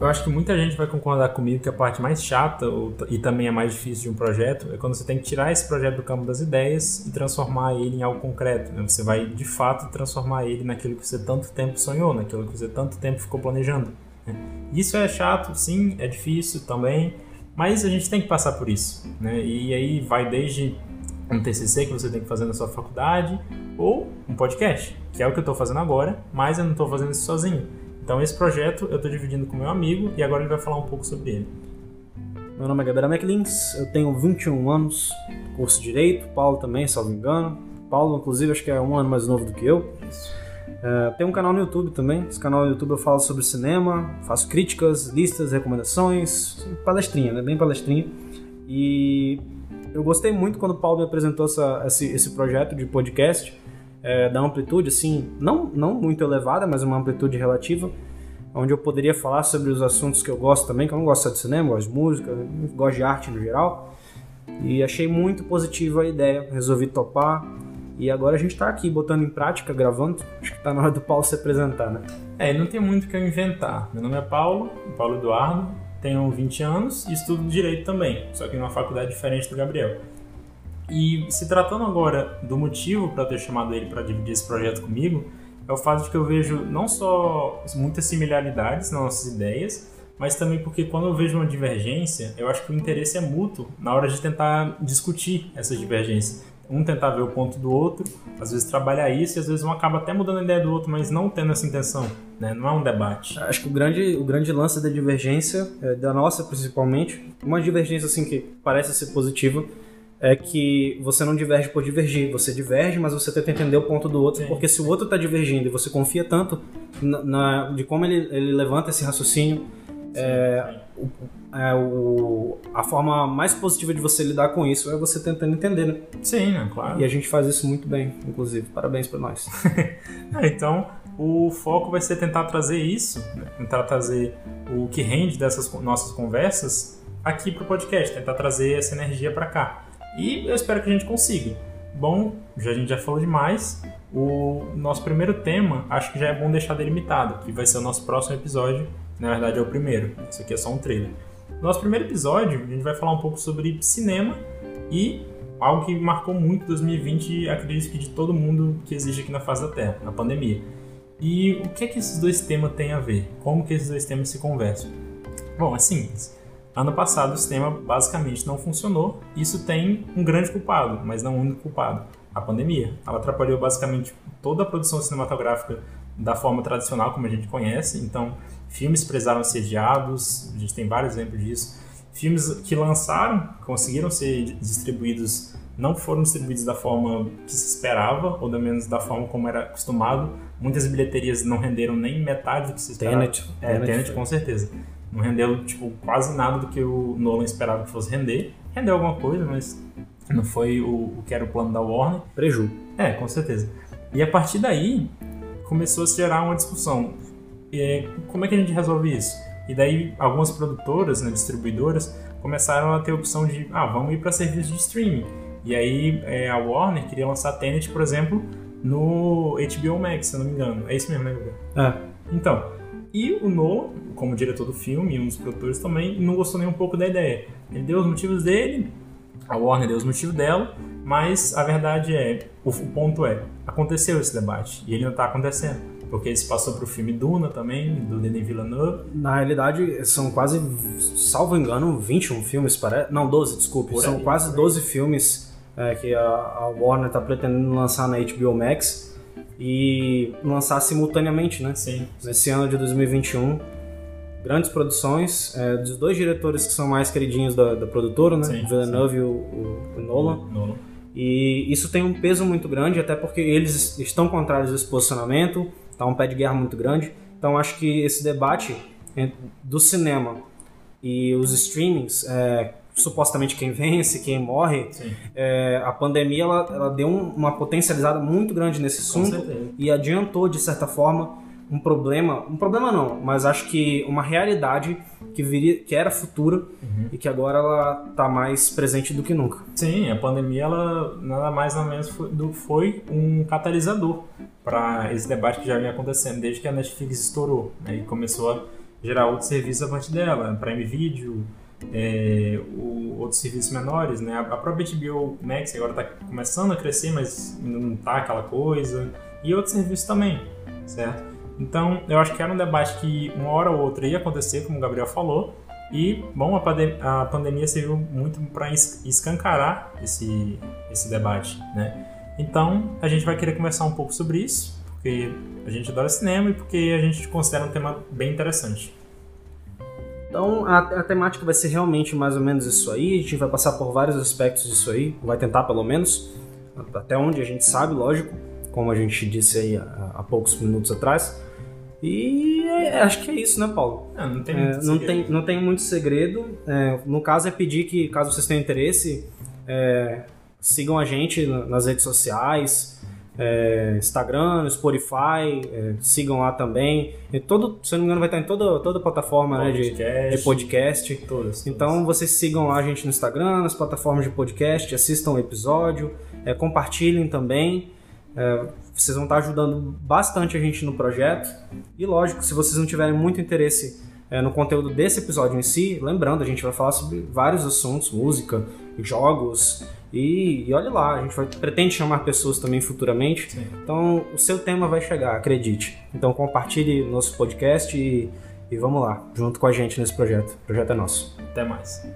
Eu acho que muita gente vai concordar comigo que a parte mais chata e também é mais difícil de um projeto é quando você tem que tirar esse projeto do campo das ideias e transformar ele em algo concreto. Né? Você vai de fato transformar ele naquilo que você tanto tempo sonhou, naquilo que você tanto tempo ficou planejando. Né? Isso é chato, sim, é difícil também, mas a gente tem que passar por isso. Né? E aí vai desde um TCC que você tem que fazer na sua faculdade ou um podcast, que é o que eu estou fazendo agora, mas eu não estou fazendo isso sozinho. Então esse projeto eu estou dividindo com meu amigo e agora ele vai falar um pouco sobre ele. Meu nome é Gabriel McLins, eu tenho 21 anos, curso de Direito, Paulo também, salvo engano. Paulo, inclusive, acho que é um ano mais novo do que eu. É, tenho um canal no YouTube também. Esse canal no YouTube eu falo sobre cinema, faço críticas, listas, recomendações, palestrinha, né? Bem palestrinha. E eu gostei muito quando o Paulo me apresentou essa, esse, esse projeto de podcast, é, da amplitude, assim, não, não muito elevada, mas uma amplitude relativa, onde eu poderia falar sobre os assuntos que eu gosto também, que eu não gosto só de cinema, gosto de música, gosto de arte no geral. E achei muito positiva a ideia, resolvi topar. E agora a gente está aqui botando em prática, gravando. Acho que está na hora do Paulo se apresentar, né? É, não tem muito o que eu inventar. Meu nome é Paulo, Paulo Eduardo, tenho 20 anos e estudo Direito também, só que em uma faculdade diferente do Gabriel. E se tratando agora do motivo para ter chamado ele para dividir esse projeto comigo, é o fato de que eu vejo não só muitas similaridades nas nossas ideias, mas também porque quando eu vejo uma divergência, eu acho que o interesse é mútuo na hora de tentar discutir essa divergência. Um tentar ver o ponto do outro, às vezes trabalhar isso e às vezes um acaba até mudando a ideia do outro, mas não tendo essa intenção, né? Não é um debate. Acho que o grande, o grande lance da divergência, é, da nossa principalmente, uma divergência assim que parece ser positiva, é que você não diverge por divergir, você diverge, mas você tenta entender o ponto do outro, Sim. porque se o outro está divergindo e você confia tanto na, na, de como ele, ele levanta esse raciocínio, é, o, é, o, a forma mais positiva de você lidar com isso é você tentando entender, né? Sim, é claro. E a gente faz isso muito bem, inclusive. Parabéns para nós. então, o foco vai ser tentar trazer isso, né? tentar trazer o que rende dessas nossas conversas aqui para o podcast, tentar trazer essa energia para cá. E eu espero que a gente consiga. Bom, já a gente já falou demais. O nosso primeiro tema, acho que já é bom deixar delimitado, que vai ser o nosso próximo episódio. Na verdade, é o primeiro. Isso aqui é só um trailer. No nosso primeiro episódio, a gente vai falar um pouco sobre cinema e algo que marcou muito 2020, acredito que de todo mundo que existe aqui na face da Terra, a pandemia. E o que é que esses dois temas têm a ver? Como que esses dois temas se conversam? Bom, é simples. Ano passado o sistema basicamente não funcionou. Isso tem um grande culpado, mas não um único culpado. A pandemia. Ela atrapalhou basicamente toda a produção cinematográfica da forma tradicional como a gente conhece. Então, filmes precisaram ser adiados, a gente tem vários exemplos disso. Filmes que lançaram, conseguiram ser distribuídos, não foram distribuídos da forma que se esperava, ou pelo menos da forma como era acostumado. Muitas bilheterias não renderam nem metade do que se esperava. Tenet. É, Tenet, Tenet com certeza. Não rendeu, tipo, quase nada do que o Nolan esperava que fosse render. Rendeu alguma coisa, mas não foi o, o que era o plano da Warner. Preju. É, com certeza. E a partir daí, começou a se gerar uma discussão. E, como é que a gente resolve isso? E daí, algumas produtoras, né, distribuidoras, começaram a ter a opção de, ah, vamos ir para serviço de streaming. E aí, é, a Warner queria lançar Tenet, por exemplo, no HBO Max, se eu não me engano. É isso mesmo, né, Gabriel? É. Então, e o Nolan, como diretor do filme e um dos produtores também, não gostou nem um pouco da ideia. Ele deu os motivos dele, a Warner deu os motivos dela, mas a verdade é, o, o ponto é, aconteceu esse debate e ele não está acontecendo. Porque se passou para o filme Duna também, do Denis Villeneuve. Na realidade, são quase, salvo engano, 21 filmes, parece. Não, 12, desculpe. Por são aí, quase 12 filmes é, que a, a Warner está pretendendo lançar na HBO Max e lançar simultaneamente, né? Sim. Nesse ano de 2021. Grandes produções, é, dos dois diretores que são mais queridinhos da, da produtora, né? Sim, Villeneuve sim. e o, o, o Nolan. Nolan. E isso tem um peso muito grande, até porque eles estão contrários desse posicionamento, tá um pé de guerra muito grande. Então acho que esse debate do cinema e os streamings, é, supostamente quem vence, quem morre, é, a pandemia ela, ela deu um, uma potencializada muito grande nesse assunto e adiantou, de certa forma, um problema, um problema não, mas acho que uma realidade que, viria, que era futura uhum. e que agora ela está mais presente do que nunca. Sim, a pandemia ela nada mais nada menos foi, do, foi um catalisador para esse debate que já vinha acontecendo desde que a Netflix estourou né, e começou a gerar outros serviços a partir dela, Prime Video, é, o, outros serviços menores, né? A própria HBO Max agora está começando a crescer, mas ainda não está aquela coisa, e outros serviços também, certo? Então, eu acho que era um debate que uma hora ou outra ia acontecer, como o Gabriel falou, e, bom, a, pandem a pandemia serviu muito para escancarar esse, esse debate, né? Então, a gente vai querer conversar um pouco sobre isso, porque a gente adora cinema e porque a gente considera um tema bem interessante. Então, a, a, temática vai ser realmente mais ou menos isso aí. A gente vai passar por vários aspectos disso aí, vai tentar pelo menos, até onde a gente sabe, lógico, como a gente disse aí há, há poucos minutos atrás. E é, acho que é isso, né, Paulo? Não, não tem muito é, não, tem, não tem muito segredo. É, no caso, é pedir que, caso vocês tenham interesse, é, sigam a gente nas redes sociais é, Instagram, Spotify, é, sigam lá também. E todo, se não me engano, vai estar em toda, toda plataforma podcast, né, de, de podcast. Todas, então todas. vocês sigam lá a gente no Instagram, nas plataformas de podcast, assistam o episódio, é, compartilhem também. É, vocês vão estar ajudando bastante a gente no projeto. E lógico, se vocês não tiverem muito interesse é, no conteúdo desse episódio em si, lembrando, a gente vai falar sobre vários assuntos, música, jogos, e, e olha lá, a gente vai, pretende chamar pessoas também futuramente. Sim. Então o seu tema vai chegar, acredite. Então compartilhe nosso podcast e, e vamos lá, junto com a gente nesse projeto. O projeto é nosso. Até mais.